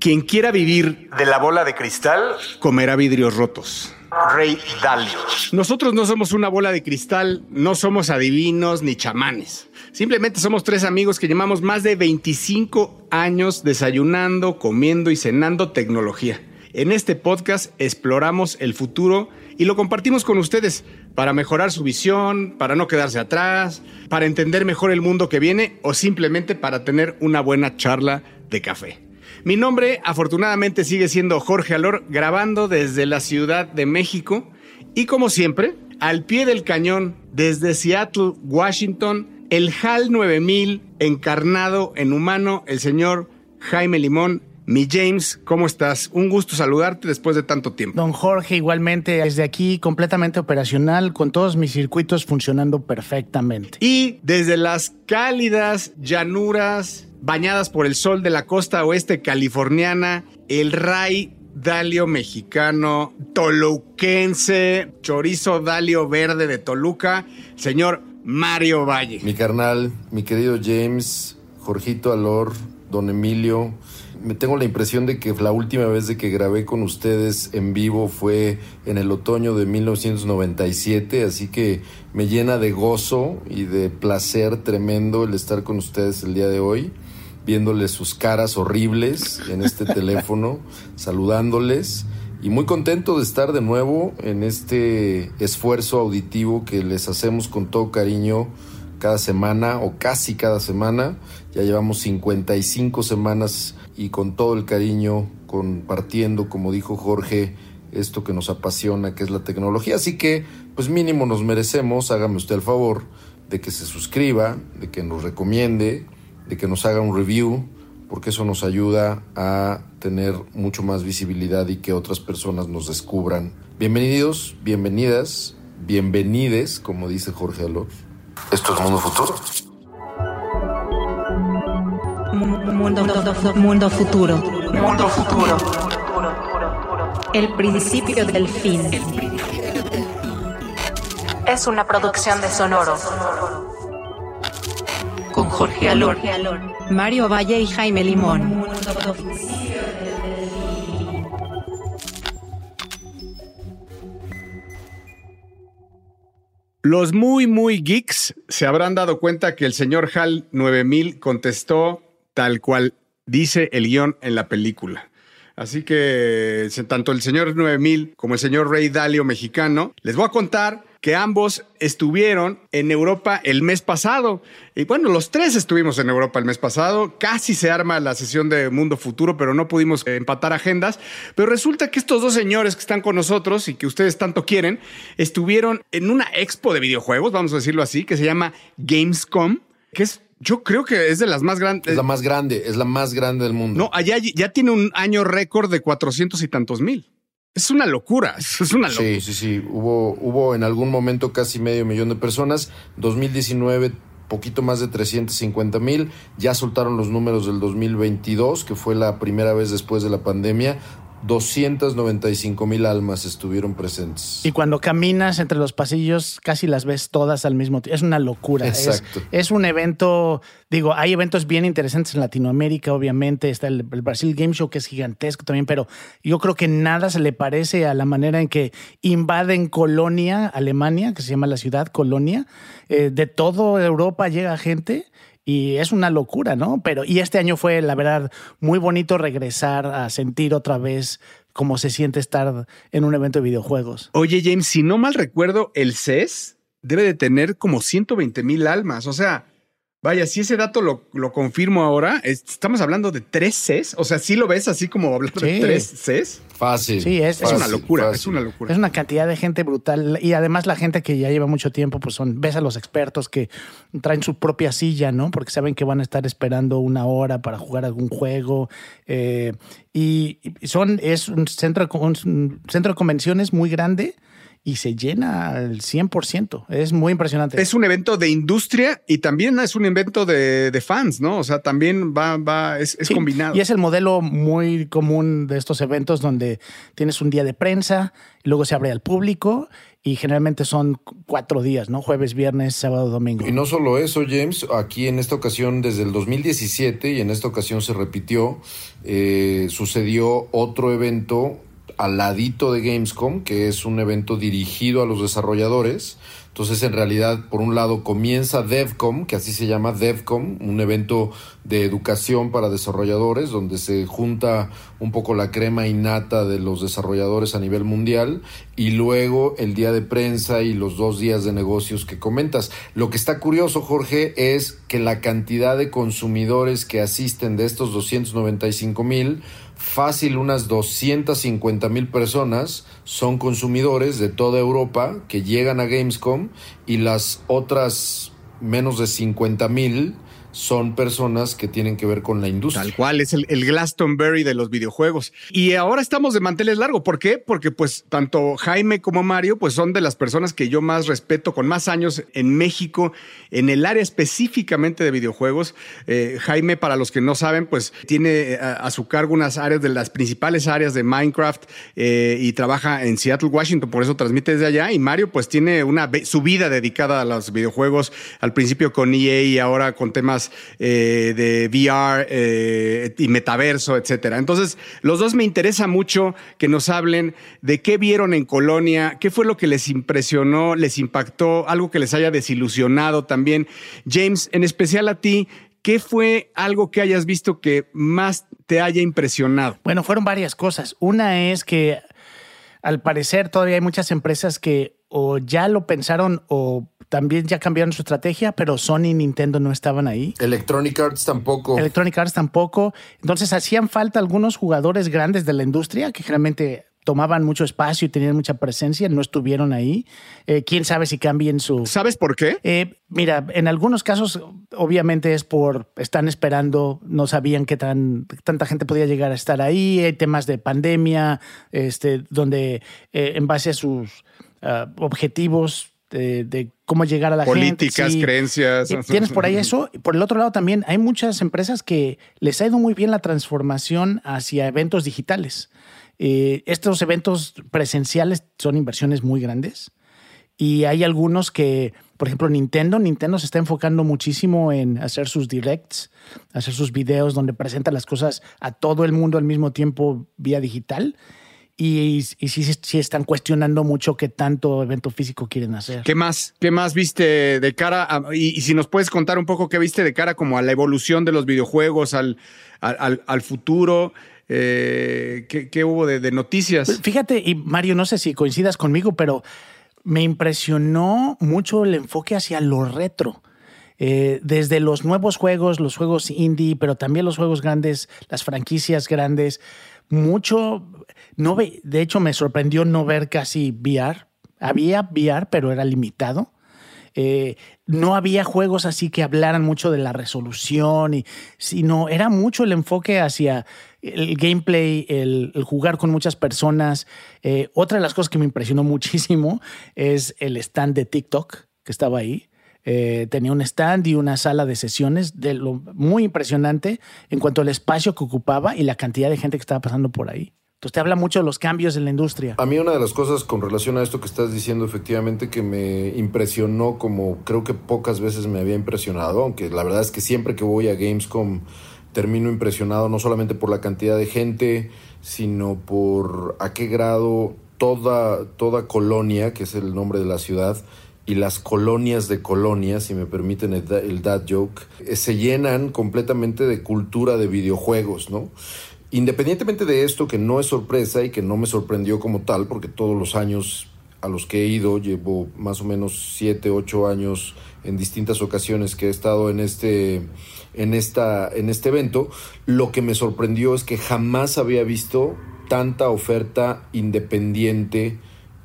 Quien quiera vivir de la bola de cristal, comerá vidrios rotos. Rey Dalio. Nosotros no somos una bola de cristal, no somos adivinos ni chamanes. Simplemente somos tres amigos que llevamos más de 25 años desayunando, comiendo y cenando tecnología. En este podcast exploramos el futuro y lo compartimos con ustedes para mejorar su visión, para no quedarse atrás, para entender mejor el mundo que viene o simplemente para tener una buena charla de café. Mi nombre afortunadamente sigue siendo Jorge Alor, grabando desde la Ciudad de México y como siempre, al pie del cañón, desde Seattle, Washington, el HAL 9000 encarnado en humano, el señor Jaime Limón. Mi James, ¿cómo estás? Un gusto saludarte después de tanto tiempo. Don Jorge, igualmente desde aquí completamente operacional, con todos mis circuitos funcionando perfectamente. Y desde las cálidas llanuras bañadas por el sol de la costa oeste californiana, el Ray Dalio mexicano, toluquense, chorizo Dalio verde de Toluca, señor Mario Valle. Mi carnal, mi querido James, Jorgito Alor, don Emilio, me tengo la impresión de que la última vez de que grabé con ustedes en vivo fue en el otoño de 1997, así que me llena de gozo y de placer tremendo el estar con ustedes el día de hoy viéndoles sus caras horribles en este teléfono, saludándoles y muy contento de estar de nuevo en este esfuerzo auditivo que les hacemos con todo cariño cada semana o casi cada semana. Ya llevamos 55 semanas y con todo el cariño compartiendo, como dijo Jorge, esto que nos apasiona, que es la tecnología. Así que, pues mínimo nos merecemos, hágame usted el favor de que se suscriba, de que nos recomiende, de que nos haga un review, porque eso nos ayuda a tener mucho más visibilidad y que otras personas nos descubran. Bienvenidos, bienvenidas, bienvenides, como dice Jorge Alor. Esto es Mundo Futuro. Mundo, mundo futuro. Mundo futuro. El principio del fin. Es una producción de Sonoro con Jorge Alor, Mario Valle y Jaime Limón. Los muy, muy geeks se habrán dado cuenta que el señor Hal 9000 contestó tal cual dice el guion en la película. Así que tanto el señor 9000 como el señor Rey Dalio mexicano, les voy a contar que ambos estuvieron en Europa el mes pasado. Y bueno, los tres estuvimos en Europa el mes pasado. Casi se arma la sesión de Mundo Futuro, pero no pudimos empatar agendas. Pero resulta que estos dos señores que están con nosotros y que ustedes tanto quieren, estuvieron en una expo de videojuegos, vamos a decirlo así, que se llama Gamescom, que es yo creo que es de las más grandes. Es la más grande, es la más grande del mundo. No, allá ya tiene un año récord de cuatrocientos y tantos mil. Es una locura, es una locura. Sí, sí, sí. Hubo, hubo en algún momento casi medio millón de personas. 2019 poquito más de 350 mil. Ya soltaron los números del 2022, que fue la primera vez después de la pandemia. 295 mil almas estuvieron presentes. Y cuando caminas entre los pasillos, casi las ves todas al mismo tiempo. Es una locura. Exacto. Es, un evento, digo, hay eventos bien interesantes en Latinoamérica, obviamente. Está el, Brasil Game Show, que es gigantesco también, pero yo creo que nada se le parece a la manera en que invaden Colonia, Alemania, que se llama la ciudad Colonia. Eh, de toda Europa llega gente y es una locura, ¿no? Pero, y este año fue, la verdad, muy bonito regresar a sentir otra vez cómo se siente estar en un evento de videojuegos. Oye, James, si no mal recuerdo, el CES debe de tener como 120 mil almas. O sea, Vaya, si ese dato lo, lo, confirmo ahora, estamos hablando de tres Cs. O sea, si lo ves así como hablar de tres Cs. Fácil. Sí, es, una locura. Es una locura. Es una cantidad de gente brutal. Y además, la gente que ya lleva mucho tiempo, pues son, ves a los expertos que traen su propia silla, ¿no? Porque saben que van a estar esperando una hora para jugar algún juego. Eh, y son, es un centro, un centro de convenciones muy grande y se llena al 100%. Es muy impresionante. Es un evento de industria y también es un evento de, fans, ¿no? O sea, también va, va, es, combinado. Y es el modelo muy común de estos eventos donde tienes un día de prensa, y luego se abre al público y generalmente son cuatro días, ¿no? Jueves, viernes, sábado, domingo. Y no solo eso, James, aquí en esta ocasión desde el 2017 y en esta ocasión se repitió, eh, sucedió otro evento al ladito de Gamescom, que es un evento dirigido a los desarrolladores. Entonces, en realidad, por un lado comienza DevCom, que así se llama DevCom, un evento de educación para desarrolladores, donde se junta un poco la crema innata de los desarrolladores a nivel mundial, y luego el día de prensa y los dos días de negocios que comentas. Lo que está curioso, Jorge, es que la cantidad de consumidores que asisten de estos 295 mil fácil unas 250 mil personas son consumidores de toda Europa que llegan a Gamescom y las otras menos de 50 mil son personas que tienen que ver con la industria. Tal cual, es el, Glastonbury de los videojuegos. Y ahora estamos de manteles largo. ¿Por qué? Porque pues tanto Jaime como Mario pues son de las personas que yo más respeto con más años en México, en el área específicamente de videojuegos. Eh, Jaime, para los que no saben, pues tiene eh, a, su cargo unas áreas de las principales áreas de Minecraft eh, y trabaja en Seattle, Washington, por eso transmite desde allá. Y Mario pues tiene una su vida dedicada a los videojuegos, al principio con EA y ahora con temas eh, de VR eh, y metaverso, etcétera. Entonces, los dos me interesa mucho que nos hablen de qué vieron en Colonia, qué fue lo que les impresionó, les impactó, algo que les haya desilusionado también. James, en especial a ti, ¿Qué fue algo que hayas visto que más te haya impresionado? Bueno, fueron varias cosas. Una es que al parecer todavía hay muchas empresas que o ya lo pensaron o también ya cambiaron su estrategia, pero Sony y Nintendo no estaban ahí. Electronic Arts tampoco. Electronic Arts tampoco. Entonces hacían falta algunos jugadores grandes de la industria que generalmente tomaban mucho espacio y tenían mucha presencia, no estuvieron ahí. Eh, ¿Quién sabe si cambien su... ¿Sabes por qué? Eh, mira, en algunos casos obviamente es por, están esperando, no sabían que tan, tanta gente podía llegar a estar ahí, hay temas de pandemia, este, donde eh, en base a sus ah, objetivos de, cómo llegar a la gente. Políticas, creencias. Tienes por ahí eso. Por el otro lado también hay muchas empresas que les ha ido muy bien la transformación hacia eventos digitales. Eh, estos eventos presenciales son inversiones muy grandes y hay algunos que, por ejemplo, Nintendo, Nintendo se está enfocando muchísimo en hacer sus directs, hacer sus videos donde presenta las cosas a todo el mundo al mismo tiempo vía digital y, sí, están cuestionando mucho qué tanto evento físico quieren hacer. ¿Qué más? ¿Qué más viste de cara y, si nos puedes contar un poco qué viste de cara como a la evolución de los videojuegos, al, al, futuro? Eh, ¿qué, hubo de, noticias? Pues fíjate, y Mario, no sé si coincidas conmigo, pero me impresionó mucho el enfoque hacia lo retro. Eh, desde los nuevos juegos, los juegos indie, pero también los juegos grandes, las franquicias grandes, mucho, no ve, de hecho me sorprendió no ver casi VR. Había VR, pero era limitado. Eh, no había juegos así que hablaran mucho de la resolución, y, sino era mucho el enfoque hacia el gameplay, el, jugar con muchas personas. Eh, otra de las cosas que me impresionó muchísimo es el stand de TikTok que estaba ahí. Eh, tenía un stand y una sala de sesiones de lo muy impresionante en cuanto al espacio que ocupaba y la cantidad de gente que estaba pasando por ahí. Entonces te habla mucho de los cambios en la industria. A mí una de las cosas con relación a esto que estás diciendo efectivamente que me impresionó como creo que pocas veces me había impresionado, aunque la verdad es que siempre que voy a Gamescom termino impresionado no solamente por la cantidad de gente, sino por a qué grado toda, toda colonia, que es el nombre de la ciudad, y las colonias de colonias, si me permiten el, dad joke, eh, se llenan completamente de cultura de videojuegos, ¿no? Independientemente de esto, que no es sorpresa y que no me sorprendió como tal, porque todos los años a los que he ido, llevo más o menos siete, ocho años en distintas ocasiones que he estado en este, en esta, en este evento, lo que me sorprendió es que jamás había visto tanta oferta independiente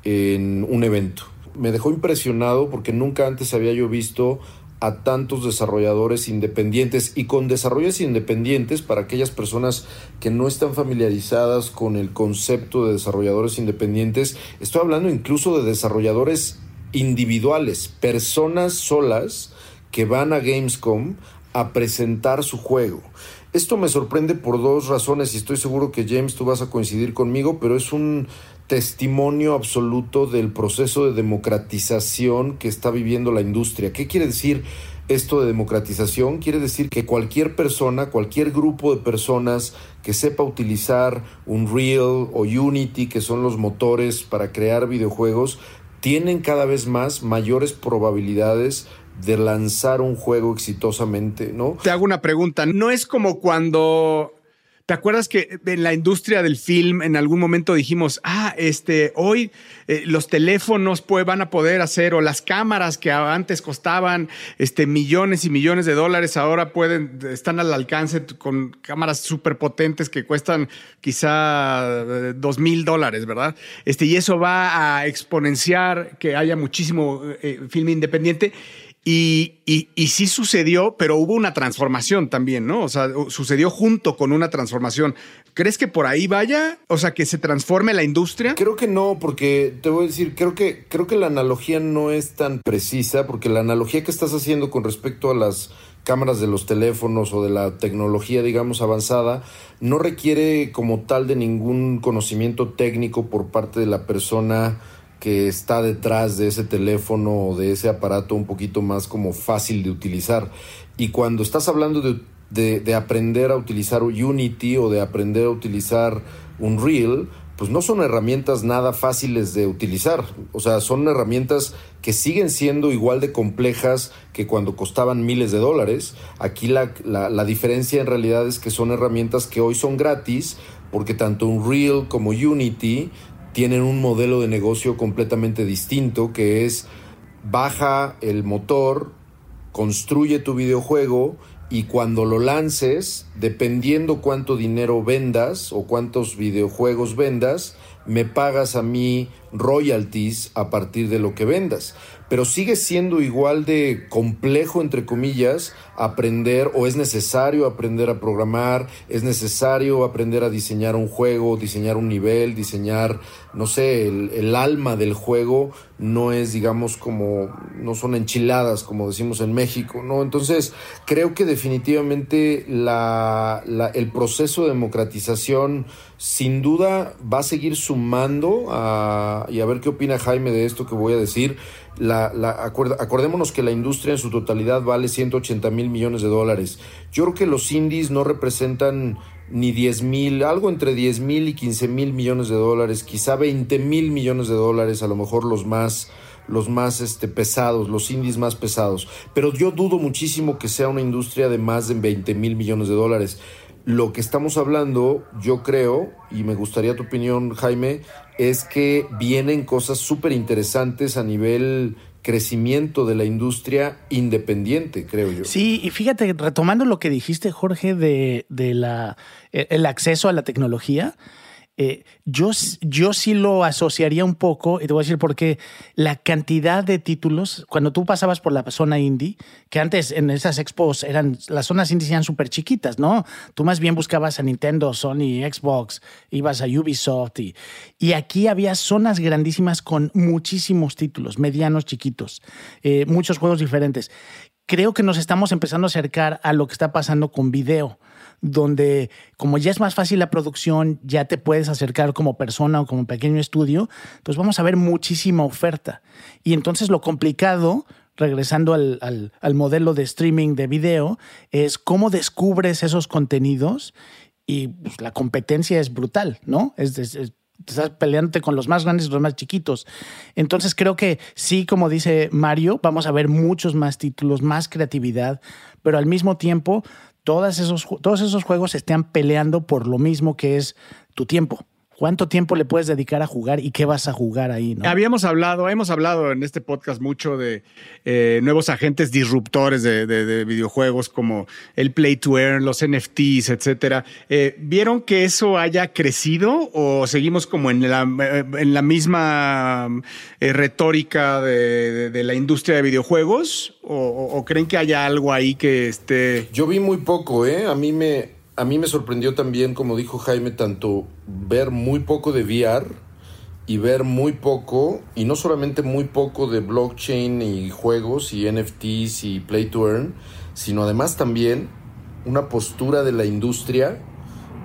en un evento me dejó impresionado porque nunca antes había yo visto a tantos desarrolladores independientes y con desarrollos independientes para aquellas personas que no están familiarizadas con el concepto de desarrolladores independientes, estoy hablando incluso de desarrolladores individuales, personas solas que van a Gamescom a presentar su juego. Esto me sorprende por dos razones y estoy seguro que James tú vas a coincidir conmigo, pero es un testimonio absoluto del proceso de democratización que está viviendo la industria. ¿Qué quiere decir esto de democratización? Quiere decir que cualquier persona, cualquier grupo de personas que sepa utilizar Unreal o Unity, que son los motores para crear videojuegos, tienen cada vez más mayores probabilidades de lanzar un juego exitosamente, ¿no? Te hago una pregunta. No es como cuando ¿Te acuerdas que en la industria del film en algún momento dijimos, ah, este, hoy eh, los teléfonos pues, van a poder hacer, o las cámaras que antes costaban este, millones y millones de dólares, ahora pueden, están al alcance con cámaras súper potentes que cuestan quizá eh, dos mil dólares, ¿verdad? Este, y eso va a exponenciar que haya muchísimo eh, film independiente. Y, y, sí sucedió, pero hubo una transformación también, ¿no? O sea, sucedió junto con una transformación. ¿Crees que por ahí vaya? O sea, que se transforme la industria. Creo que no, porque te voy a decir, creo que, creo que la analogía no es tan precisa, porque la analogía que estás haciendo con respecto a las cámaras de los teléfonos o de la tecnología, digamos, avanzada, no requiere como tal de ningún conocimiento técnico por parte de la persona que está detrás de ese teléfono o de ese aparato un poquito más como fácil de utilizar. Y cuando estás hablando de, de, aprender a utilizar Unity o de aprender a utilizar Unreal, pues no son herramientas nada fáciles de utilizar. O sea, son herramientas que siguen siendo igual de complejas que cuando costaban miles de dólares. Aquí la, la, la, diferencia en realidad es que son herramientas que hoy son gratis porque tanto Unreal como Unity tienen un modelo de negocio completamente distinto que es baja el motor, construye tu videojuego y cuando lo lances, dependiendo cuánto dinero vendas o cuántos videojuegos vendas, me pagas a mí royalties a partir de lo que vendas. Pero sigue siendo igual de complejo, entre comillas, aprender o es necesario aprender a programar, es necesario aprender a diseñar un juego, diseñar un nivel, diseñar, no sé, el, alma del juego no es, digamos, como, no son enchiladas, como decimos en México, ¿no? Entonces, creo que definitivamente la, el proceso de democratización sin duda va a seguir sumando a, y a ver qué opina Jaime de esto que voy a decir la, la acordémonos que la industria en su totalidad vale 180 mil millones de dólares. Yo creo que los indies no representan ni 10 mil, algo entre 10 mil y 15 mil millones de dólares, quizá 20 mil millones de dólares, a lo mejor los más los más este, pesados, los indies más pesados. Pero yo dudo muchísimo que sea una industria de más de 20 mil millones de dólares. Lo que estamos hablando, yo creo, y me gustaría tu opinión, Jaime, es que vienen cosas súper interesantes a nivel crecimiento de la industria independiente, creo yo. Sí, y fíjate, retomando lo que dijiste, Jorge, de, de la, el acceso a la tecnología, eh, yo, yo sí lo asociaría un poco, y te voy a decir por qué, la cantidad de títulos, cuando tú pasabas por la zona indie, que antes en esas expos eran, las zonas indie eran súper chiquitas, ¿no? Tú más bien buscabas a Nintendo, Sony, Xbox, ibas a Ubisoft, y, y aquí había zonas grandísimas con muchísimos títulos, medianos, chiquitos, eh, muchos juegos diferentes. Creo que nos estamos empezando a acercar a lo que está pasando con video donde como ya es más fácil la producción, ya te puedes acercar como persona o como pequeño estudio, pues vamos a ver muchísima oferta. Y entonces lo complicado, regresando al, modelo de streaming de video, es cómo descubres esos contenidos y pues, la competencia es brutal, ¿no? Es, estás peleándote con los más grandes y los más chiquitos. Entonces creo que sí, como dice Mario, vamos a ver muchos más títulos, más creatividad, pero al mismo tiempo todos esos, todos esos juegos están peleando por lo mismo que es tu tiempo. ¿Cuánto tiempo le puedes dedicar a jugar y qué vas a jugar ahí? ¿no? Habíamos hablado, hemos hablado en este podcast mucho de eh, nuevos agentes disruptores de, videojuegos como el Play to Earn, los NFTs, etcétera. Eh, ¿Vieron que eso haya crecido o seguimos como en la, en la misma eh, retórica de, la industria de videojuegos? ¿O, ¿O creen que haya algo ahí que esté...? Yo vi muy poco, ¿eh? A mí me, a mí me sorprendió también, como dijo Jaime, tanto ver muy poco de VR y ver muy poco, y no solamente muy poco de blockchain y juegos y NFTs y play to earn, sino además también una postura de la industria,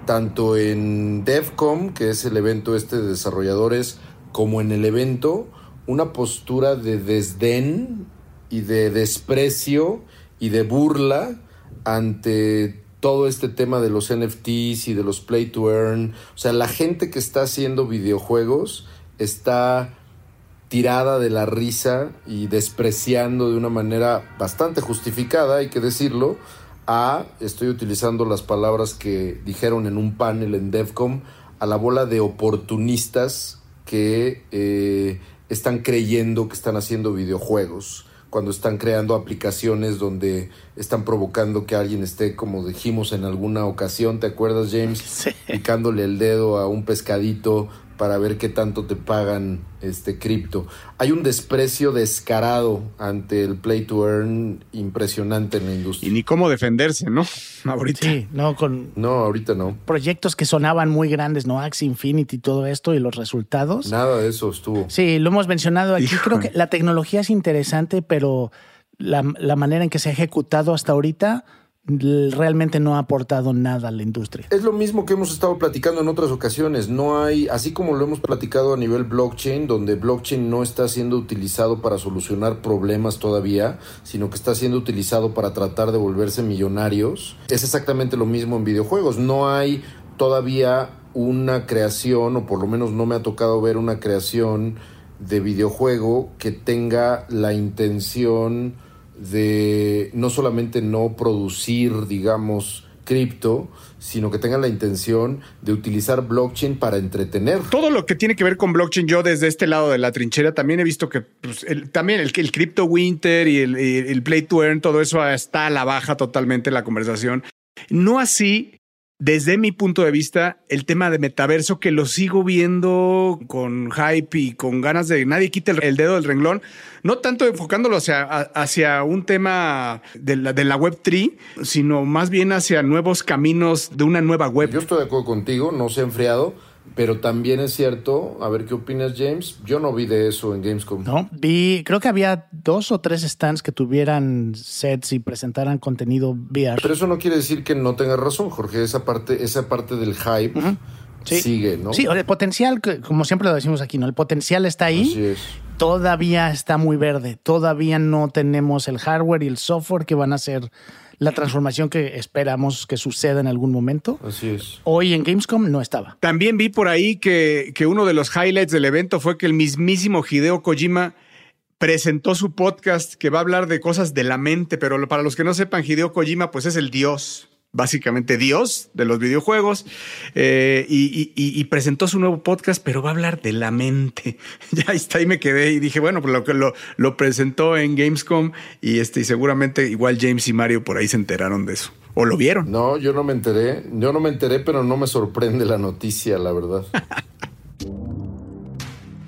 tanto en DevCom, que es el evento este de desarrolladores, como en el evento, una postura de desdén y de desprecio y de burla ante todo este tema de los NFTs y de los play to earn. O sea, la gente que está haciendo videojuegos está tirada de la risa y despreciando de una manera bastante justificada, hay que decirlo, a, estoy utilizando las palabras que dijeron en un panel en DevCom, a la bola de oportunistas que eh, están creyendo que están haciendo videojuegos cuando están creando aplicaciones donde están provocando que alguien esté, como dijimos en alguna ocasión, ¿te acuerdas, James? Picándole el dedo a un pescadito para ver qué tanto te pagan este cripto. Hay un desprecio descarado ante el play to earn impresionante en la industria. Y ni cómo defenderse, ¿no? Ahorita. Sí, no con No, ahorita no. Proyectos que sonaban muy grandes, ¿no? Axie Infinity y todo esto y los resultados. Nada de eso estuvo. Sí, lo hemos mencionado aquí. Creo que la tecnología es interesante, pero la, la manera en que se ha ejecutado hasta ahorita realmente no ha aportado nada a la industria. Es lo mismo que hemos estado platicando en otras ocasiones. No hay, así como lo hemos platicado a nivel blockchain, donde blockchain no está siendo utilizado para solucionar problemas todavía, sino que está siendo utilizado para tratar de volverse millonarios. Es exactamente lo mismo en videojuegos. No hay todavía una creación, o por lo menos no me ha tocado ver una creación de videojuego que tenga la intención de no solamente no producir, digamos, cripto, sino que tengan la intención de utilizar blockchain para entretener. Todo lo que tiene que ver con blockchain, yo desde este lado de la trinchera también he visto que pues, también el, el Crypto Winter y el, el Play to Earn, todo eso está a la baja totalmente en la conversación. No así desde mi punto de vista, el tema de metaverso, que lo sigo viendo con hype y con ganas de nadie quite el, dedo del renglón, no tanto enfocándolo hacia, hacia un tema de la, de la Web3, sino más bien hacia nuevos caminos de una nueva web. Yo estoy de acuerdo contigo, no se ha enfriado pero también es cierto, a ver qué opinas, James. Yo no vi de eso en Gamescom. No, vi, creo que había dos o tres stands que tuvieran sets y presentaran contenido VR. Pero eso no quiere decir que no tengas razón, Jorge. Esa parte, esa parte del hype sigue, ¿no? Sí, el potencial, como siempre lo decimos aquí, ¿no? El potencial está ahí. Así es. Todavía está muy verde. Todavía no tenemos el hardware y el software que van a ser la transformación que esperamos que suceda en algún momento. Así es. Hoy en Gamescom no estaba. También vi por ahí que, que uno de los highlights del evento fue que el mismísimo Hideo Kojima presentó su podcast que va a hablar de cosas de la mente, pero para los que no sepan, Hideo Kojima pues es el dios básicamente Dios de los videojuegos, eh, y, presentó su nuevo podcast, pero va a hablar de la mente. ya está, ahí me quedé y dije, bueno, pues lo que lo, lo, presentó en Gamescom y este, y seguramente igual James y Mario por ahí se enteraron de eso. ¿O lo vieron? No, yo no me enteré. Yo no me enteré, pero no me sorprende la noticia, la verdad.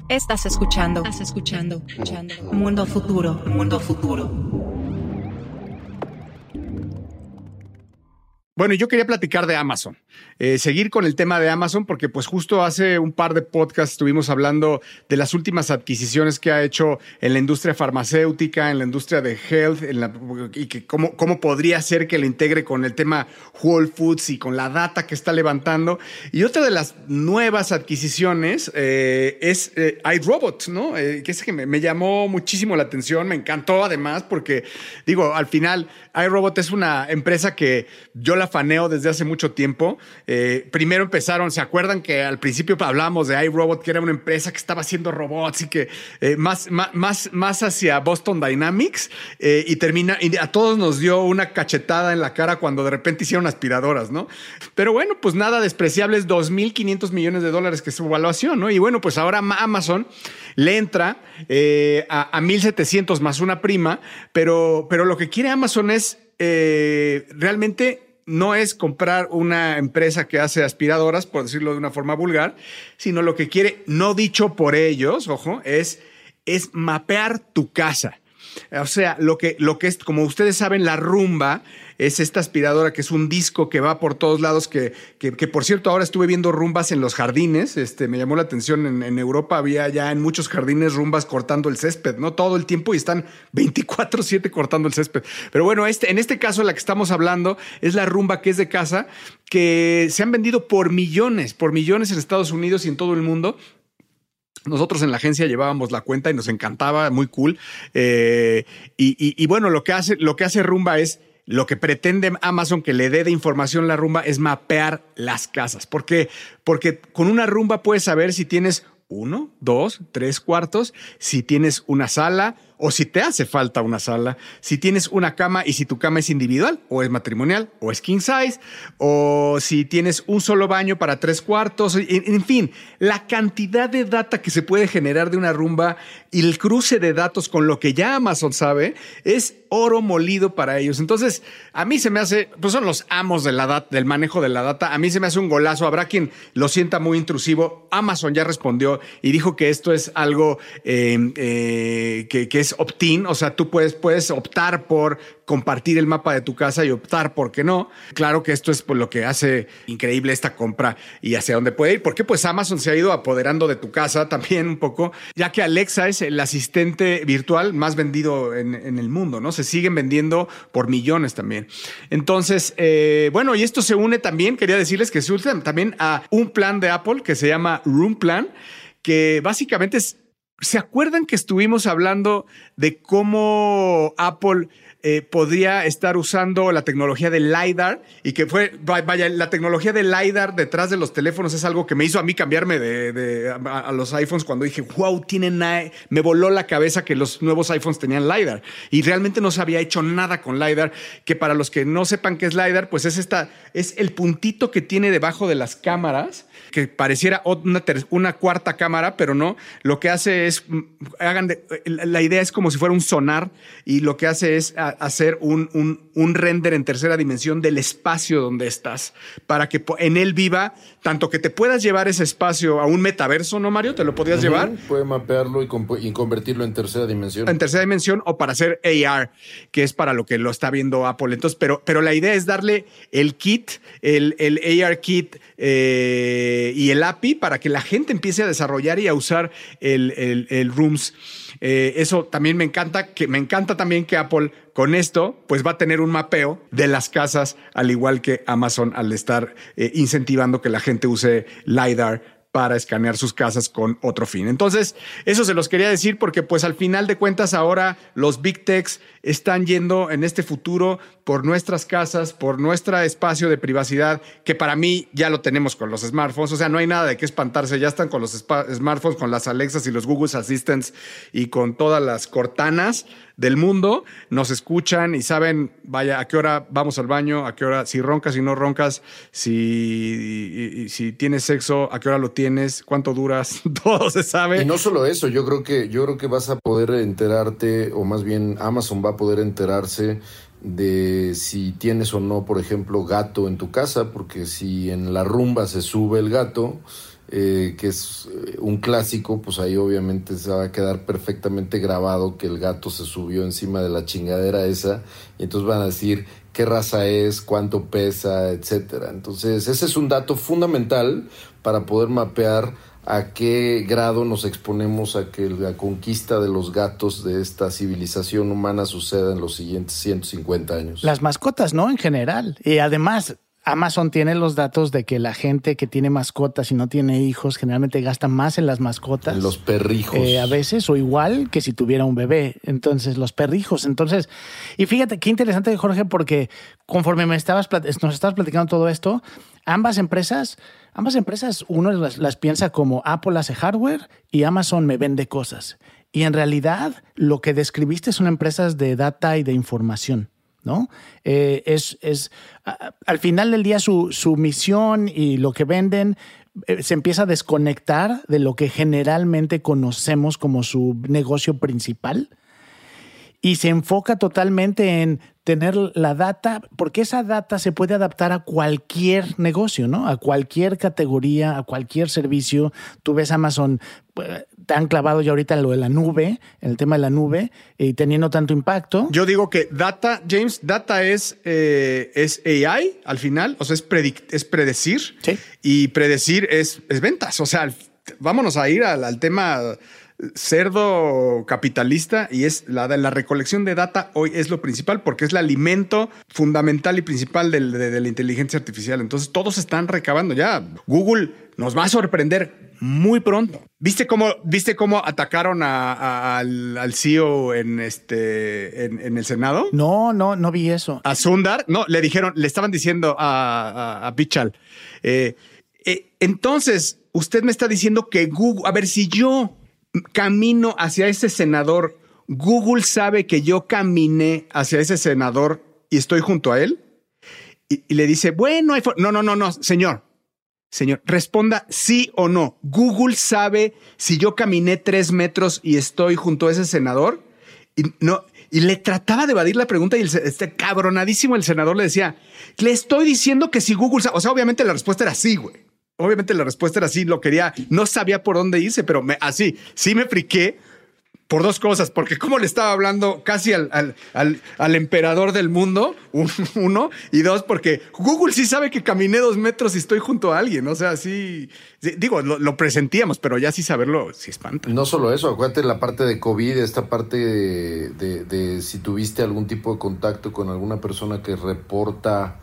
Estás escuchando. Estás escuchando. escuchando. Mundo futuro. Mundo futuro. Bueno, yo quería platicar de Amazon, eh, seguir con el tema de Amazon, porque pues justo hace un par de podcasts estuvimos hablando de las últimas adquisiciones que ha hecho en la industria farmacéutica, en la industria de health, y que cómo, cómo podría ser que lo integre con el tema Whole Foods y con la data que está levantando. Y otra de las nuevas adquisiciones eh, es eh, iRobot, ¿no? que es que me, llamó muchísimo la atención, me encantó además, porque digo, al final iRobot es una empresa que yo la faneo desde hace mucho tiempo. Primero empezaron, ¿se acuerdan que al principio hablábamos de iRobot, que era una empresa que estaba haciendo robots y que eh, más, más, más hacia Boston Dynamics eh, y termina, y a todos nos dio una cachetada en la cara cuando de repente hicieron aspiradoras, ¿no? Pero bueno, pues nada despreciables, 2.500 millones de dólares que es su evaluación, ¿no? Y bueno, pues ahora Amazon le entra a, a 1.700 más una prima, pero, pero lo que quiere Amazon es realmente no es comprar una empresa que hace aspiradoras, por decirlo de una forma vulgar, sino lo que quiere, no dicho por ellos, ojo, es, es mapear tu casa. O sea, lo que, lo que es, como ustedes saben, la rumba es esta aspiradora que es un disco que va por todos lados, que, que, por cierto ahora estuve viendo rumbas en los jardines, este, me llamó la atención, en, en, Europa había ya en muchos jardines rumbas cortando el césped, ¿no? Todo el tiempo y están 24/7 cortando el césped. Pero bueno, este, en este caso la que estamos hablando es la rumba que es de casa, que se han vendido por millones, por millones en Estados Unidos y en todo el mundo. Nosotros en la agencia llevábamos la cuenta y nos encantaba, muy cool. Eh, y, bueno, lo que hace, lo que hace Rumba es lo que pretende Amazon que le dé de información la rumba es mapear las casas. Porque con una rumba puedes saber si tienes uno, dos, tres cuartos, si tienes una sala, o si te hace falta una sala, si tienes una cama y si tu cama es individual o es matrimonial o es king size, o si tienes un solo baño para tres cuartos, en, fin, la cantidad de data que se puede generar de una rumba y el cruce de datos con lo que ya Amazon sabe es oro molido para ellos. Entonces, a mí se me hace, pues son los amos del manejo de la data, a mí se me hace un golazo, habrá quien lo sienta muy intrusivo. Amazon ya respondió y dijo que esto es algo eh, eh, que es opt-in, o sea, tú puedes, puedes optar por compartir el mapa de tu casa y optar por qué no. Claro que esto es por lo que hace increíble esta compra y hacia dónde puede ir, porque pues Amazon se ha ido apoderando de tu casa también un poco, ya que Alexa es el asistente virtual más vendido en, el mundo, ¿no? Se siguen vendiendo por millones también. Entonces, eh, bueno, y esto se une también, quería decirles que se une también a un plan de Apple que se llama Room Plan, que básicamente es ¿Se acuerdan que estuvimos hablando de cómo Apple eh, podría estar usando la tecnología de LiDAR y que fue, vaya, la tecnología de LiDAR detrás de los teléfonos es algo que me hizo a mí cambiarme de, a, los iPhones cuando dije, wow, tienen, me voló la cabeza que los nuevos iPhones tenían LiDAR y realmente no se había hecho nada con LiDAR, que para los que no sepan qué es LiDAR, pues es esta, es el puntito que tiene debajo de las cámaras que pareciera una, una, cuarta cámara, pero no. Lo que hace es, mm, hagan la idea es como si fuera un sonar y lo que hace es hacer un, un, un, render en tercera dimensión del espacio donde estás para que en él viva, tanto que te puedas llevar ese espacio a un metaverso, ¿no, Mario? ¿Te lo podías llevar? Puede mapearlo y, y, convertirlo en tercera dimensión. En tercera dimensión o para hacer AR, que es para lo que lo está viendo Apple. Entonces, pero, pero la idea es darle el kit, el, el AR kit eh, y el API para que la gente empiece a desarrollar y a usar el, el, Rooms. Eh, eso también me encanta, que me encanta también que Apple con esto pues va a tener un mapeo de las casas, al igual que Amazon al estar eh, incentivando que la gente use LiDAR para escanear sus casas con otro fin. Entonces, eso se los quería decir porque pues al final de cuentas ahora los big techs están yendo en este futuro por nuestras casas, por nuestro espacio de privacidad, que para mí ya lo tenemos con los smartphones, o sea, no hay nada de qué espantarse, ya están con los smartphones, con las Alexas y los Google Assistants y con todas las cortanas del mundo, nos escuchan y saben, vaya, a qué hora vamos al baño, a qué hora, si roncas, y no roncas, si, si tienes sexo, a qué hora lo tienes, cuánto duras, todo se sabe. Y no solo eso, yo creo que, yo creo que vas a poder enterarte, o más bien Amazon va a poder enterarse de si tienes o no, por ejemplo, gato en tu casa, porque si en la rumba se sube el gato, eh, que es eh, un clásico, pues ahí obviamente se va a quedar perfectamente grabado que el gato se subió encima de la chingadera esa, y entonces van a decir qué raza es, cuánto pesa, etcétera. Entonces, ese es un dato fundamental para poder mapear a qué grado nos exponemos a que la conquista de los gatos de esta civilización humana suceda en los siguientes 150 años. Las mascotas, ¿no? En general. Y además, Amazon tiene los datos de que la gente que tiene mascotas y no tiene hijos generalmente gasta más en las mascotas. En los perrijos. Eh, a veces, o igual que si tuviera un bebé. Entonces, los perrijos. Entonces, y fíjate qué interesante, Jorge, porque conforme me estabas, nos estabas platicando todo esto, ambas empresas, ambas empresas, uno las, las piensa como Apple hace hardware y Amazon me vende cosas. Y en realidad, lo que describiste son empresas de data y de información. ¿No? Eh, es, es al final del día su, su, misión y lo que venden eh, se empieza a desconectar de lo que generalmente conocemos como su negocio principal y se enfoca totalmente en tener la data, porque esa data se puede adaptar a cualquier negocio, ¿no? A cualquier categoría, a cualquier servicio. Tú ves Amazon tan clavado ya ahorita en lo de la nube, en el tema de la nube, y teniendo tanto impacto. Yo digo que data, James, data es, eh, es AI al final, o sea, es, es predecir. Sí. Y predecir es, es ventas. O sea, vámonos a ir al, al tema cerdo capitalista y es la, la recolección de data hoy es lo principal porque es el alimento fundamental y principal de, de, la inteligencia artificial. Entonces todos están recabando ya. Google nos va a sorprender muy pronto. ¿Viste cómo, viste cómo atacaron a, a, al, al, CEO en, este, en, en, el Senado? No, no, no vi eso. A Sundar, no, le dijeron, le estaban diciendo a, a, a Pichal. Eh, eh, entonces, usted me está diciendo que Google, a ver, si yo camino hacia ese senador, Google sabe que yo caminé hacia ese senador y estoy junto a él. Y, le dice, bueno, no, no, no, no, señor, señor, responda sí o no. Google sabe si yo caminé tres metros y estoy junto a ese senador. Y no, y le trataba de evadir la pregunta y el, este cabronadísimo el senador le decía, le estoy diciendo que si Google sabe, o sea, obviamente la respuesta era sí, güey obviamente la respuesta era sí, lo quería, no sabía por dónde irse, pero me, así, sí me friqué por dos cosas, porque como le estaba hablando casi al, al, al, emperador del mundo, uno, y dos, porque Google sí sabe que caminé dos metros y estoy junto a alguien, o sea, sí, digo, lo, presentíamos, pero ya sí saberlo, sí espanta. No solo eso, acuérdate la parte de COVID, esta parte de, de, de si tuviste algún tipo de contacto con alguna persona que reporta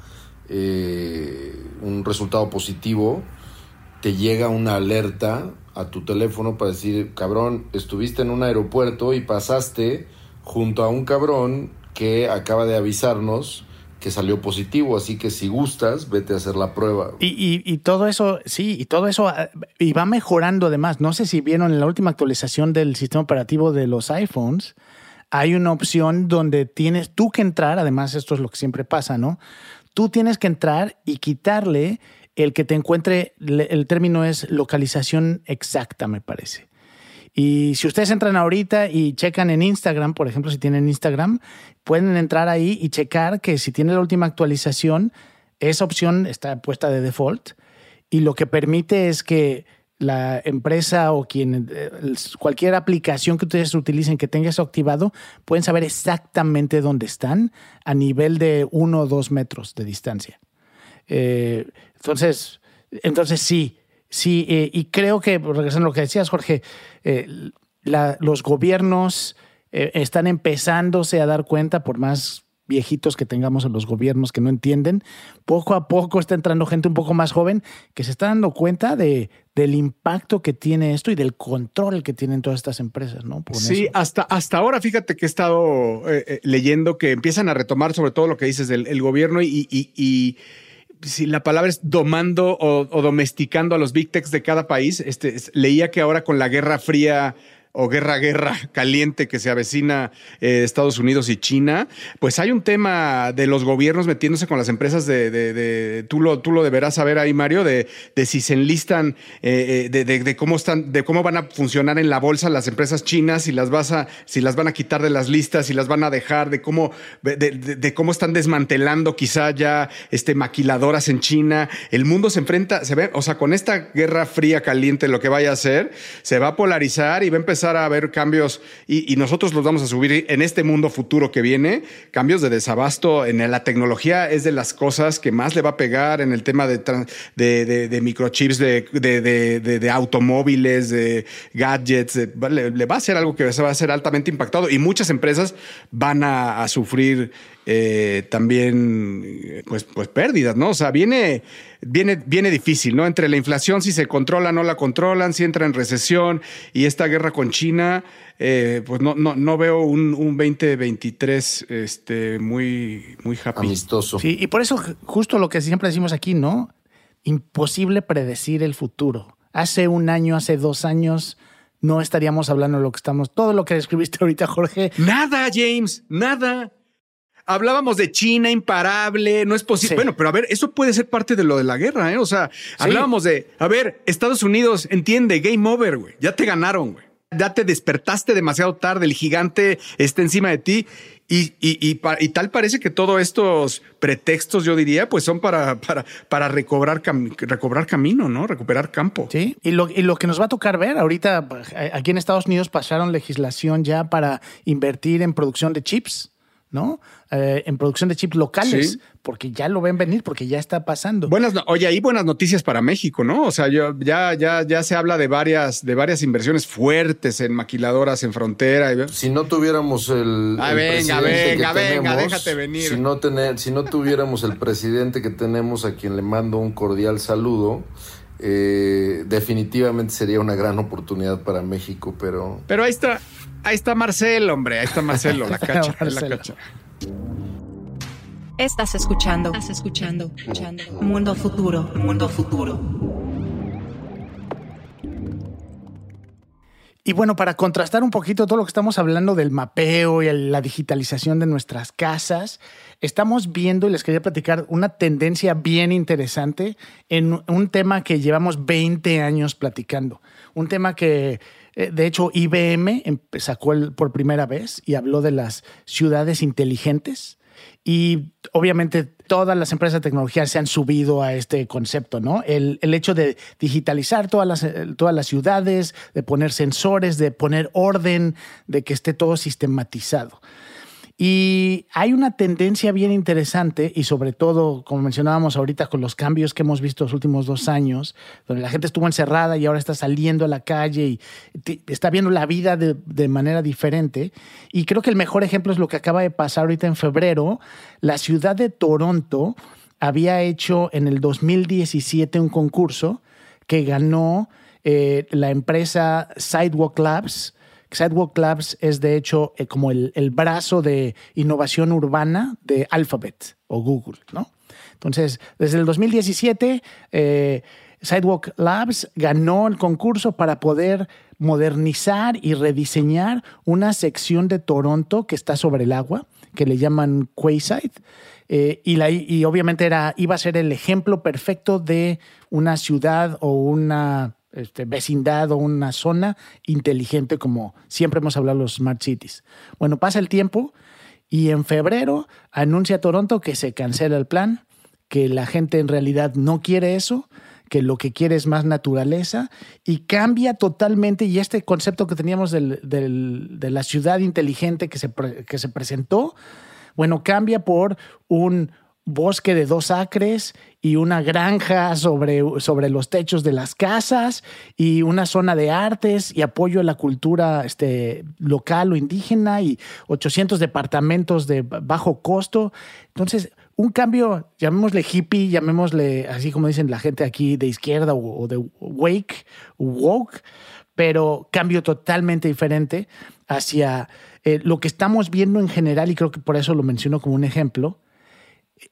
eh, un resultado positivo, te llega una alerta a tu teléfono para decir, cabrón, estuviste en un aeropuerto y pasaste junto a un cabrón que acaba de avisarnos que salió positivo, así que si gustas, vete a hacer la prueba. Y, y, y, todo eso, sí, y todo eso, y va mejorando además. No sé si vieron en la última actualización del sistema operativo de los iPhones, hay una opción donde tienes tú que entrar, además esto es lo que siempre pasa, ¿no? Tú tienes que entrar y quitarle el que te encuentre, el término es localización exacta, me parece. Y si ustedes entran ahorita y checan en Instagram, por ejemplo, si tienen Instagram, pueden entrar ahí y checar que si tiene la última actualización, esa opción está puesta de default y lo que permite es que la empresa o quien eh, cualquier aplicación que ustedes utilicen que tenga eso activado pueden saber exactamente dónde están a nivel de uno o dos metros de distancia. Eh, entonces, entonces sí, sí, eh, y creo que, regresando a lo que decías, Jorge, eh, la, los gobiernos eh, están empezándose a dar cuenta, por más viejitos que tengamos en los gobiernos que no entienden, poco a poco está entrando gente un poco más joven que se está dando cuenta de, del impacto que tiene esto y del control que tienen todas estas empresas, ¿no? Por sí, eso. hasta, hasta ahora fíjate que he estado eh, leyendo que empiezan a retomar sobre todo lo que dices del el gobierno y, y, y si la palabra es domando o, domesticando a los big techs de cada país. Este, leía que ahora con la Guerra Fría o guerra, guerra caliente que se avecina eh, Estados Unidos y China, pues hay un tema de los gobiernos metiéndose con las empresas de, tú, lo, tú lo deberás saber ahí, Mario, de, de si se enlistan, eh, de, de, cómo están, de cómo van a funcionar en la bolsa las empresas chinas, si las vas a, si las van a quitar de las listas, si las van a dejar, de cómo, de, cómo están desmantelando quizá ya este maquiladoras en China. El mundo se enfrenta, se ve, o sea, con esta guerra fría caliente, lo que vaya a hacer, se va a polarizar y va a empezar a haber cambios y, nosotros los vamos a subir en este mundo futuro que viene, cambios de desabasto en la tecnología es de las cosas que más le va a pegar en el tema de, microchips, de, automóviles, de gadgets, le, va a ser algo que se va a ser altamente impactado y muchas empresas van a sufrir eh, también pues, pues pérdidas, ¿no? O sea, viene, viene, viene difícil, ¿no? Entre la inflación, si se controla, no la controlan, si entra en recesión y esta guerra con China, eh, pues no, no, no veo un, un 2023 este, muy, muy happy. Amistoso. Sí, y por eso justo lo que siempre decimos aquí, ¿no? Imposible predecir el futuro. Hace un año, hace dos años, no estaríamos hablando de lo que estamos, todo lo que describiste ahorita, Jorge. Nada, James, nada. Hablábamos de China imparable, no es posible. Sí. Bueno, pero a ver, eso puede ser parte de lo de la guerra, ¿eh? O sea, hablábamos de, a ver, Estados Unidos entiende, game over, güey. Ya te ganaron, güey. Ya te despertaste demasiado tarde, el gigante está encima de ti. Y, y, y, y tal parece que todos estos pretextos, yo diría, pues son para, para, para recobrar, cam- recobrar camino, ¿no? Recuperar campo. Sí, y lo, y lo que nos va a tocar ver ahorita, eh, aquí en Estados Unidos pasaron legislación ya para invertir en producción de chips, ¿no? Eh, en producción de chips locales, Sí. porque ya lo ven venir, porque ya está pasando. Buenas, no- oye, hay buenas noticias para México, ¿no? O sea, yo, ya, ya, ya se habla de varias, de varias inversiones fuertes en maquiladoras en frontera. Si no tuviéramos el. Ah, el venga, presidente venga, que venga, tenemos, déjate venir. Si no, tener, si no tuviéramos el presidente que tenemos, a quien le mando un cordial saludo, eh, definitivamente sería una gran oportunidad para México, pero. Pero ahí está, ahí está Marcelo, hombre, ahí está Marcelo, la cacha, la cacha. Estás escuchando. Estás escuchando. escuchando. Mundo futuro. Mundo futuro. Y bueno, para contrastar un poquito todo lo que estamos hablando del mapeo y la digitalización de nuestras casas, estamos viendo y les quería platicar una tendencia bien interesante en un tema que llevamos 20 años platicando. Un tema que, eh, de hecho, IBM sacó por primera vez y habló de las ciudades inteligentes. Y obviamente todas las empresas de tecnología se han subido a este concepto, ¿no? El, el hecho de digitalizar todas las, eh, todas las ciudades, de poner sensores, de poner orden, de que esté todo sistematizado. Y hay una tendencia bien interesante y sobre todo, como mencionábamos ahorita, con los cambios que hemos visto los últimos dos años, donde la gente estuvo encerrada y ahora está saliendo a la calle y está viendo la vida de, de manera diferente. Y creo que el mejor ejemplo es lo que acaba de pasar ahorita en febrero. La ciudad de Toronto había hecho en el 2017 un concurso que ganó eh, la empresa Sidewalk Labs. Sidewalk Labs es de hecho eh, como el, brazo de innovación urbana de Alphabet o Google, ¿no? Entonces, desde el 2017, eh, Sidewalk Labs ganó el concurso para poder modernizar y rediseñar una sección de Toronto que está sobre el agua, que le llaman Quayside. Eh, y, y obviamente era, iba a ser el ejemplo perfecto de una ciudad o una este, vecindad o una zona inteligente como siempre hemos hablado los smart cities. Bueno, pasa el tiempo y en febrero anuncia Toronto que se cancela el plan, que la gente en realidad no quiere eso, que lo que quiere es más naturaleza y cambia totalmente y este concepto que teníamos del- de la ciudad inteligente que se, que se presentó, bueno, cambia por un bosque de dos acres y una granja sobre, sobre los techos de las casas y una zona de artes y apoyo a la cultura este, local o indígena y 800 departamentos de bajo costo. Entonces, un cambio, llamémosle hippie, llamémosle así como dicen la gente aquí de izquierda o, de wake, woke, pero cambio totalmente diferente hacia eh, lo que estamos viendo en general y creo que por eso lo menciono como un ejemplo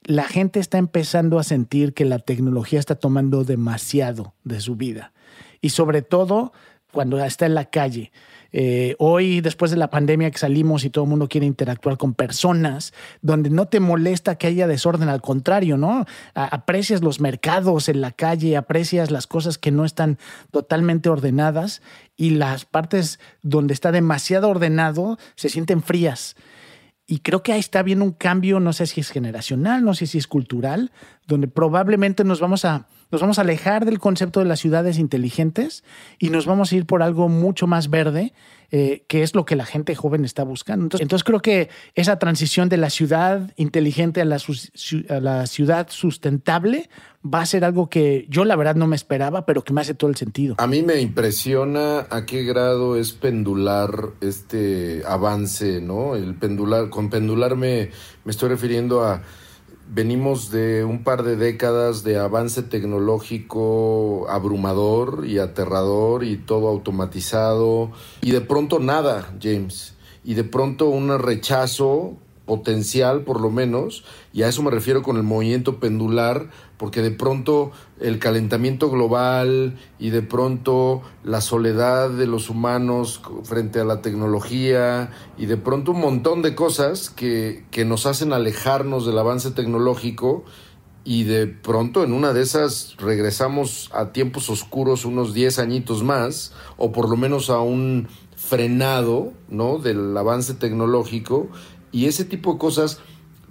la gente está empezando a sentir que la tecnología está tomando demasiado de su vida. Y sobre todo cuando está en la calle. Eh, hoy, después de la pandemia que salimos y todo el mundo quiere interactuar con personas, donde no te molesta que haya desorden, al contrario, ¿no? Aprecias los mercados en la calle, aprecias las cosas que no están totalmente ordenadas y las partes donde está demasiado ordenado se sienten frías. Y creo que ahí está viendo un cambio, no sé si es generacional, no sé si es cultural, donde probablemente nos vamos a nos vamos a alejar del concepto de las ciudades inteligentes y nos vamos a ir por algo mucho más verde, eh, que es lo que la gente joven está buscando. Entonces, creo que esa transición de la ciudad inteligente a la, a la ciudad sustentable va a ser algo que yo la verdad no me esperaba, pero que me hace todo el sentido. A mí me impresiona a qué grado es pendular este avance, ¿no? El pendular, con pendular me, me estoy refiriendo a venimos de un par de décadas de avance tecnológico abrumador y aterrador y todo automatizado y de pronto nada, James. Y de pronto un rechazo potencial por lo menos, y a eso me refiero con el movimiento pendular, porque de pronto el calentamiento global y de pronto la soledad de los humanos frente a la tecnología y de pronto un montón de cosas que, que nos hacen alejarnos del avance tecnológico y de pronto en una de esas regresamos a tiempos oscuros unos 10 añitos más, o por lo menos a un frenado ¿no? del avance tecnológico y ese tipo de cosas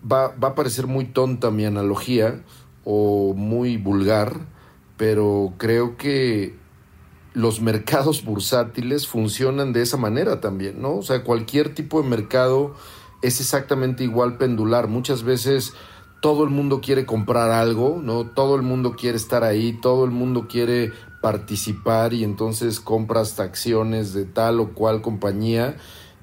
va, va a parecer muy tonta mi analogía o muy vulgar, pero creo que los mercados bursátiles funcionan de esa manera también, ¿no? O sea, cualquier tipo de mercado es exactamente igual pendular. Muchas veces todo el mundo quiere comprar algo, ¿no? Todo el mundo quiere estar ahí, todo el mundo quiere participar y entonces compras acciones de tal o cual compañía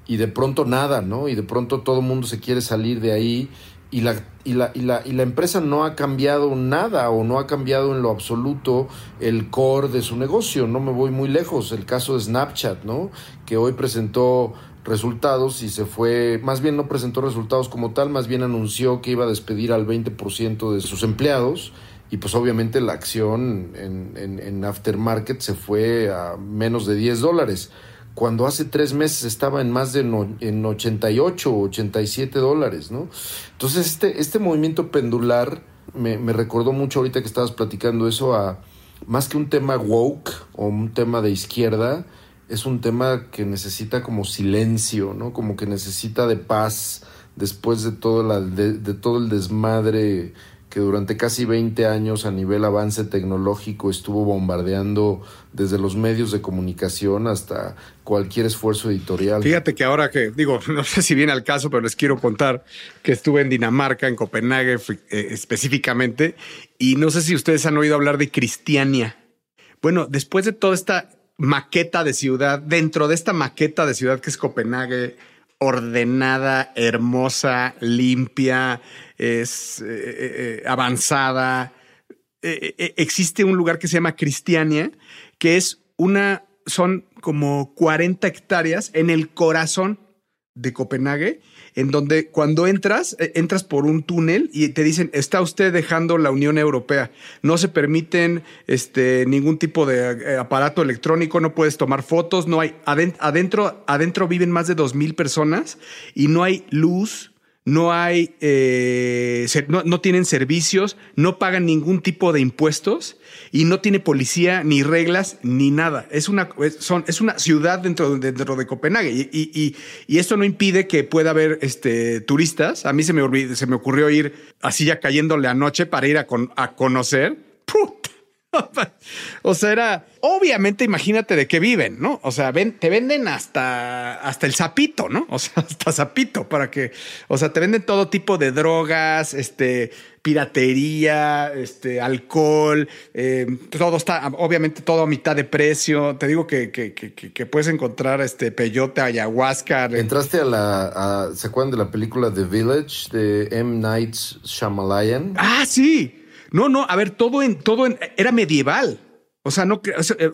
y de pronto nada, ¿no? Y de pronto todo el mundo se quiere salir de ahí y la, y, la, y, la, y la empresa no ha cambiado nada o no ha cambiado en lo absoluto el core de su negocio. No me voy muy lejos. El caso de Snapchat, ¿no? Que hoy presentó resultados y se fue, más bien no presentó resultados como tal, más bien anunció que iba a despedir al 20% de sus empleados y pues obviamente la acción en, en, aftermarket se fue a menos de 10 dólares cuando hace tres meses estaba en más de en 88 o 87 dólares, ¿no? Entonces este, este movimiento pendular me, me, recordó mucho ahorita que estabas platicando eso a más que un tema woke o un tema de izquierda, es un tema que necesita como silencio, ¿no? Como que necesita de paz después de todo, la, de todo el desmadre que durante casi 20 años a nivel avance tecnológico estuvo bombardeando desde los medios de comunicación hasta cualquier esfuerzo editorial. Fíjate que ahora que, digo, no sé si viene al caso, pero les quiero contar que estuve en Dinamarca, en Copenhague eh, específicamente, y no sé si ustedes han oído hablar de Cristiania. Bueno, después de toda esta maqueta de ciudad, dentro de esta maqueta de ciudad que es Copenhague, ordenada, hermosa, limpia, es eh, eh, eh, avanzada. existe un lugar que se llama Cristiania, que es una, son como 40 hectáreas en el corazón de Copenhague en donde cuando entras, entras por un túnel y te dicen, está usted dejando la Unión Europea. No se permiten este, ningún tipo de aparato electrónico, no puedes tomar fotos, no hay, adentro, adentro viven más de dos mil personas y no hay luz, no hay, eh, no, tienen servicios, no pagan ningún tipo de impuestos y no tiene policía, ni reglas, ni nada. Es una, son, es una ciudad dentro, dentro de Copenhague y, y, y, esto no impide que pueda haber este, turistas. A mí se me, se me ocurrió ir así ya cayéndole anoche para ir a, a conocer. o sea, era obviamente imagínate de qué viven, ¿no? O sea, ven, te venden hasta, hasta el sapito, ¿no? O sea, hasta sapito para que, o sea, te venden todo tipo de drogas, este, piratería, este, alcohol, eh, todo está, obviamente todo a mitad de precio. Te digo que, que, que, que puedes encontrar este peyote, ayahuasca. ¿Entraste a la, ¿se acuerdan de la película The Village de M. Night Shyamalan? Ah, sí. No, no, a ver, todo en, todo en, era medieval. O sea, no,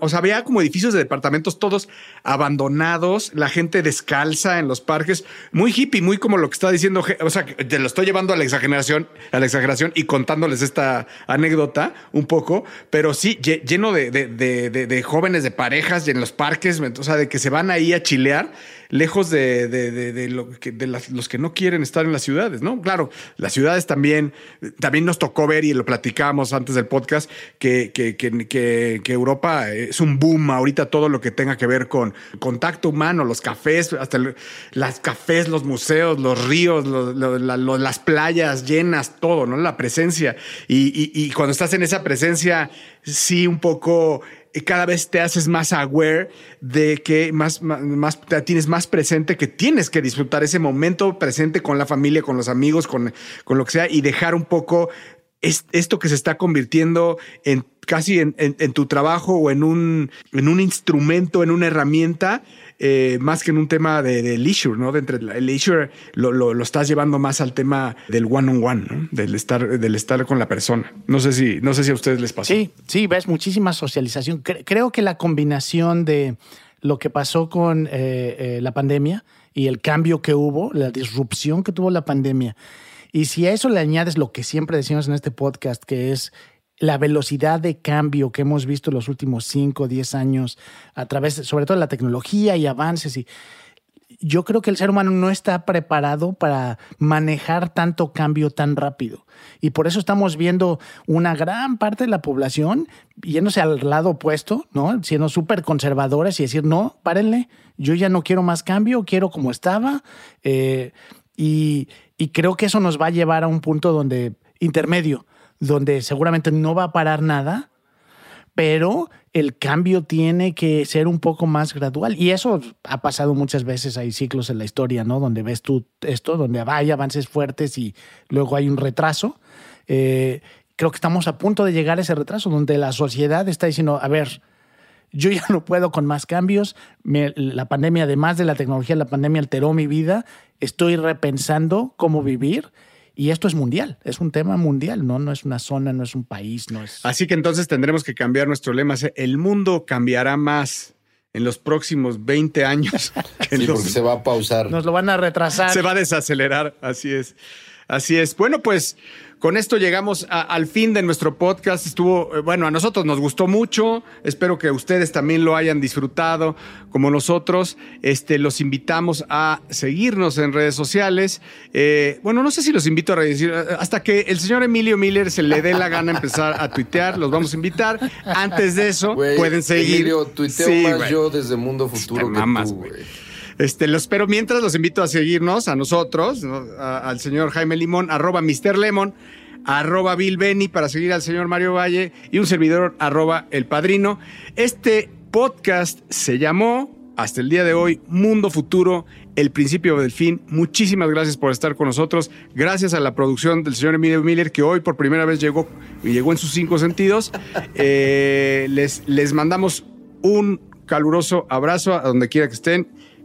o sea, había como edificios de departamentos todos abandonados, la gente descalza en los parques, muy hippie, muy como lo que está diciendo. O sea, te lo estoy llevando a la exageración, a la exageración y contándoles esta anécdota un poco, pero sí lleno de, de, de, de jóvenes, de parejas y en los parques, o sea, de que se van ahí a chilear lejos de, de, de los que no quieren estar en las ciudades, ¿no? Claro, las ciudades también, también nos tocó ver y lo platicamos antes del podcast, que, que, que, que Europa es un boom ahorita todo lo que tenga que ver con contacto humano, los cafés, hasta las cafés, los museos, los ríos, las playas llenas, todo, ¿no? La presencia. Y, cuando estás en esa presencia, sí, un poco cada vez te haces más aware de que más, más, tienes más presente que tienes que disfrutar ese momento presente con la familia, con los amigos, con, con lo que sea y dejar un poco esto que se está convirtiendo en casi en, tu trabajo o en un, en un instrumento, en una herramienta eh, más que en un tema de, leisure, ¿no? De entre el leisure lo, lo, estás llevando más al tema del one on one, Del estar, del estar con la persona. No sé si, no sé si a ustedes les pasa. Sí, sí, ves muchísima socialización. creo que la combinación de lo que pasó con eh, eh, la pandemia y el cambio que hubo, la disrupción que tuvo la pandemia. Y si a eso le añades lo que siempre decimos en este podcast, que es la velocidad de cambio que hemos visto en los últimos 5 o 10 años a través, sobre todo de la tecnología y avances y yo creo que el ser humano no está preparado para manejar tanto cambio tan rápido. Y por eso estamos viendo una gran parte de la población yéndose al lado opuesto, ¿no? Siendo súper conservadores y decir, no, párenle, yo ya no quiero más cambio, quiero como estaba. Eh, y, y creo que eso nos va a llevar a un punto donde intermedio, donde seguramente no va a parar nada, pero el cambio tiene que ser un poco más gradual. Y eso ha pasado muchas veces, hay ciclos en la historia, ¿no? Donde ves tú esto, donde hay avances fuertes y luego hay un retraso. Eh, creo que estamos a punto de llegar a ese retraso, donde la sociedad está diciendo, a ver, yo ya no puedo con más cambios, la pandemia, además de la tecnología, la pandemia alteró mi vida, estoy repensando cómo vivir y esto es mundial, es un tema mundial, ¿no? No es una zona, no es un país, no es. Así que entonces tendremos que cambiar nuestro lema. El mundo cambiará más en los próximos 20 años. sí, porque se va a pausar. Nos lo van a retrasar. Se va a desacelerar, así es. Así es. Bueno, pues con esto llegamos al fin de nuestro podcast. Estuvo, eh, bueno, a nosotros nos gustó mucho. Espero que ustedes también lo hayan disfrutado como nosotros. Este, los invitamos a seguirnos en redes sociales. Eh, bueno, no sé si los invito a redes eh, hasta que el señor Emilio Miller se le dé la gana empezar a tuitear. Los vamos a invitar. Antes de eso, pueden seguir. Emilio, tuiteo más yo desde Mundo Futuro que tú. Este, los, pero mientras los invito a seguirnos, a nosotros, al señor Jaime Limón, arroba Mr. Lemon, arroba Bill Benny para seguir al señor Mario Valle y un servidor arroba El Padrino. Este podcast se llamó hasta el día de hoy Mundo Futuro, el principio del fin. Muchísimas gracias por estar con nosotros. Gracias a la producción del señor Emilio Miller, que hoy por primera vez llegó, llegó en sus cinco sentidos. Eh, les, les mandamos un caluroso abrazo a donde quiera que estén